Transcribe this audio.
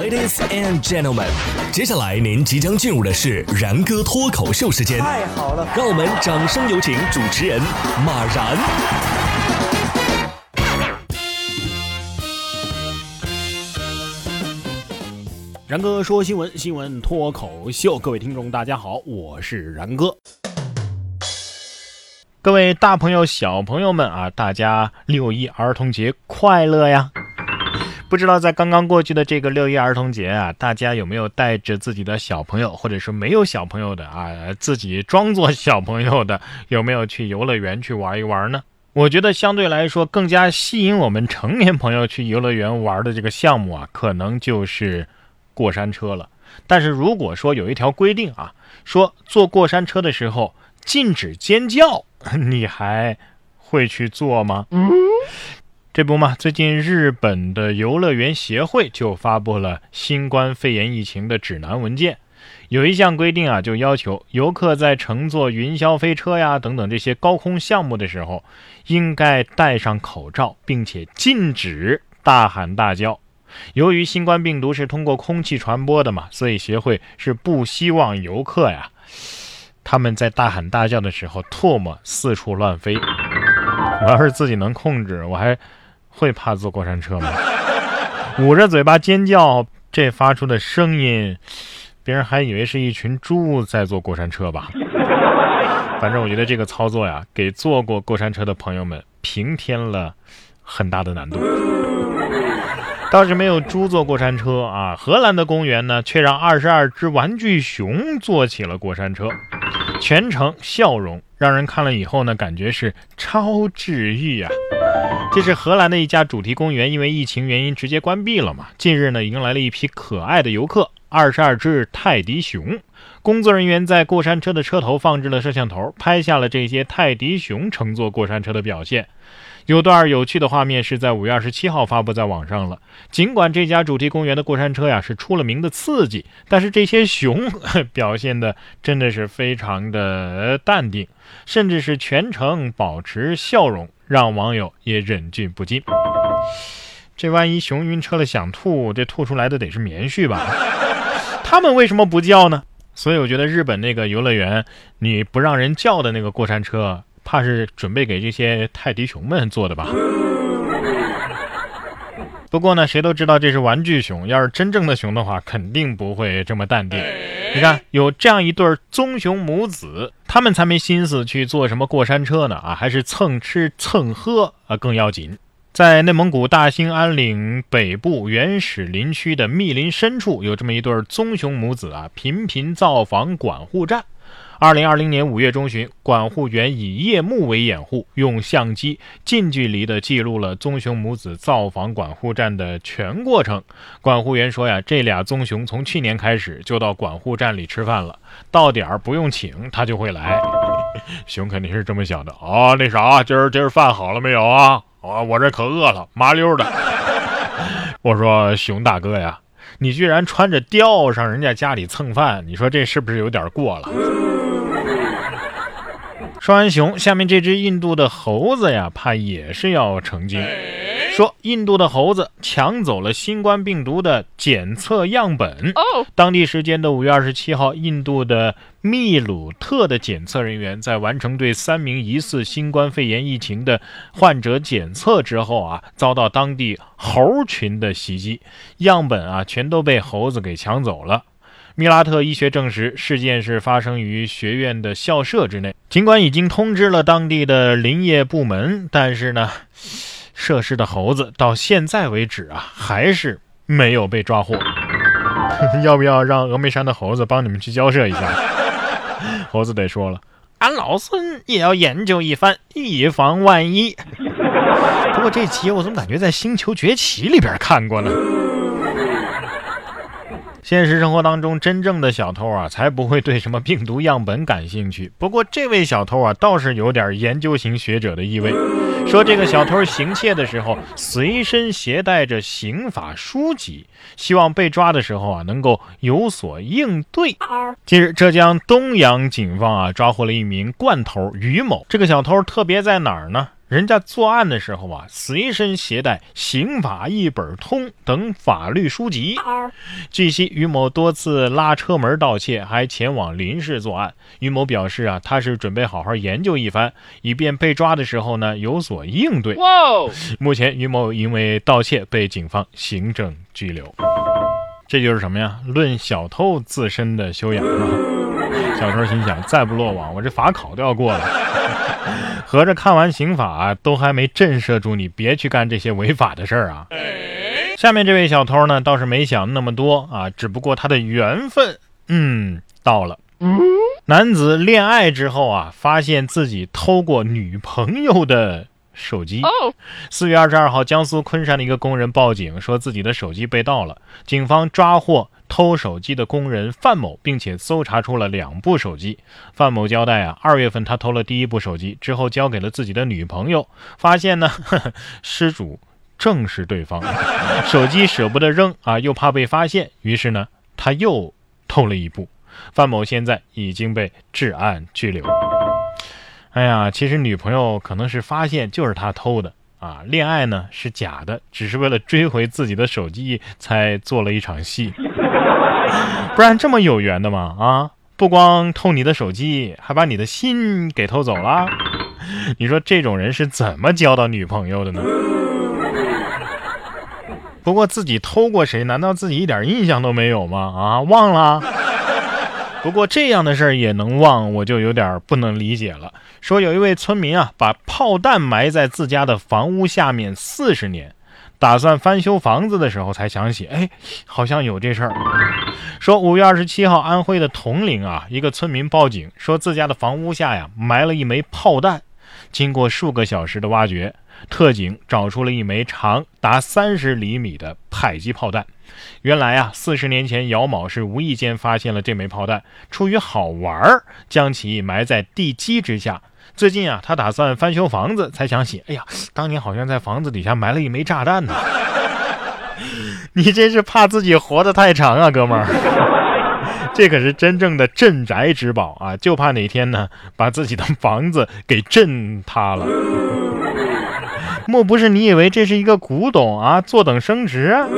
Ladies and gentlemen，接下来您即将进入的是然哥脱口秀时间。太好了，让我们掌声有请主持人马然。然哥说新闻，新闻脱口秀，各位听众大家好，我是然哥。各位大朋友、小朋友们啊，大家六一儿童节快乐呀！不知道在刚刚过去的这个六一儿童节啊，大家有没有带着自己的小朋友，或者是没有小朋友的啊，自己装作小朋友的，有没有去游乐园去玩一玩呢？我觉得相对来说更加吸引我们成年朋友去游乐园玩的这个项目啊，可能就是过山车了。但是如果说有一条规定啊，说坐过山车的时候禁止尖叫，你还会去做吗？这不嘛，最近日本的游乐园协会就发布了新冠肺炎疫情的指南文件，有一项规定啊，就要求游客在乘坐云霄飞车呀等等这些高空项目的时候，应该戴上口罩，并且禁止大喊大叫。由于新冠病毒是通过空气传播的嘛，所以协会是不希望游客呀他们在大喊大叫的时候唾沫四处乱飞。我要是自己能控制，我还。会怕坐过山车吗？捂着嘴巴尖叫，这发出的声音，别人还以为是一群猪在坐过山车吧？反正我觉得这个操作呀，给坐过过山车的朋友们平添了很大的难度。倒是没有猪坐过山车啊，荷兰的公园呢，却让二十二只玩具熊坐起了过山车，全程笑容，让人看了以后呢，感觉是超治愈呀。这是荷兰的一家主题公园，因为疫情原因直接关闭了嘛。近日呢，迎来了一批可爱的游客，二十二只泰迪熊。工作人员在过山车的车头放置了摄像头，拍下了这些泰迪熊乘坐过山车的表现。有段有趣的画面是在五月二十七号发布在网上了。尽管这家主题公园的过山车呀是出了名的刺激，但是这些熊表现的真的是非常的淡定，甚至是全程保持笑容。让网友也忍俊不禁。这万一熊晕车了想吐，这吐出来的得是棉絮吧？他们为什么不叫呢？所以我觉得日本那个游乐园，你不让人叫的那个过山车，怕是准备给这些泰迪熊们做的吧？不过呢，谁都知道这是玩具熊，要是真正的熊的话，肯定不会这么淡定。你看，有这样一对棕熊母子，他们才没心思去坐什么过山车呢啊，还是蹭吃蹭喝啊更要紧。在内蒙古大兴安岭北部原始林区的密林深处，有这么一对棕熊母子啊，频频造访管护站。二零二零年五月中旬，管护员以夜幕为掩护，用相机近距离地记录了棕熊母子造访管护站的全过程。管护员说呀，这俩棕熊从去年开始就到管护站里吃饭了，到点儿不用请，它就会来。熊肯定是这么想的啊，那啥，今儿今儿饭好了没有啊？啊，我这可饿了，麻溜的。我说熊大哥呀，你居然穿着吊上人家家里蹭饭，你说这是不是有点过了？说完熊，下面这只印度的猴子呀，怕也是要成精。说印度的猴子抢走了新冠病毒的检测样本。当地时间的五月二十七号，印度的秘鲁特的检测人员在完成对三名疑似新冠肺炎疫情的患者检测之后啊，遭到当地猴群的袭击，样本啊全都被猴子给抢走了。米拉特医学证实，事件是发生于学院的校舍之内。尽管已经通知了当地的林业部门，但是呢，涉事的猴子到现在为止啊，还是没有被抓获。要不要让峨眉山的猴子帮你们去交涉一下？猴子得说了，俺老孙也要研究一番，以防万一。不过这集我怎么感觉在《星球崛起》里边看过呢？现实生活当中，真正的小偷啊，才不会对什么病毒样本感兴趣。不过，这位小偷啊，倒是有点研究型学者的意味。说这个小偷行窃的时候，随身携带着刑法书籍，希望被抓的时候啊，能够有所应对。近日，浙江东阳警方啊，抓获了一名惯偷于某。这个小偷特别在哪儿呢？人家作案的时候啊，随身携带刑法一本通等法律书籍。据悉，于某多次拉车门盗窃，还前往临市作案。于某表示啊，他是准备好好研究一番，以便被抓的时候呢有所应对。目前，于某因为盗窃被警方行政拘留。这就是什么呀？论小偷自身的修养啊！小偷心想，再不落网，我这法考都要过了。合着看完刑法都还没震慑住你，别去干这些违法的事儿啊！下面这位小偷呢，倒是没想那么多啊，只不过他的缘分，嗯，到了。男子恋爱之后啊，发现自己偷过女朋友的。手机。四月二十二号，江苏昆山的一个工人报警，说自己的手机被盗了。警方抓获偷手机的工人范某，并且搜查出了两部手机。范某交代啊，二月份他偷了第一部手机，之后交给了自己的女朋友，发现呢，失主正是对方。手机舍不得扔啊，又怕被发现，于是呢，他又偷了一部。范某现在已经被治安拘留。哎呀，其实女朋友可能是发现就是他偷的啊，恋爱呢是假的，只是为了追回自己的手机才做了一场戏，不然这么有缘的吗？啊，不光偷你的手机，还把你的心给偷走了，你说这种人是怎么交到女朋友的呢？不过自己偷过谁，难道自己一点印象都没有吗？啊，忘了。不过这样的事儿也能忘，我就有点不能理解了。说有一位村民啊，把炮弹埋在自家的房屋下面四十年，打算翻修房子的时候才想起，哎，好像有这事儿。说五月二十七号，安徽的铜陵啊，一个村民报警说自家的房屋下呀埋了一枚炮弹。经过数个小时的挖掘，特警找出了一枚长达三十厘米的迫击炮弹。原来啊，四十年前姚某是无意间发现了这枚炮弹，出于好玩儿，将其埋在地基之下。最近啊，他打算翻修房子，才想起，哎呀，当年好像在房子底下埋了一枚炸弹呢。你这是怕自己活得太长啊，哥们儿！这可是真正的镇宅之宝啊，就怕哪天呢，把自己的房子给震塌了。莫不是你以为这是一个古董啊，坐等升值啊？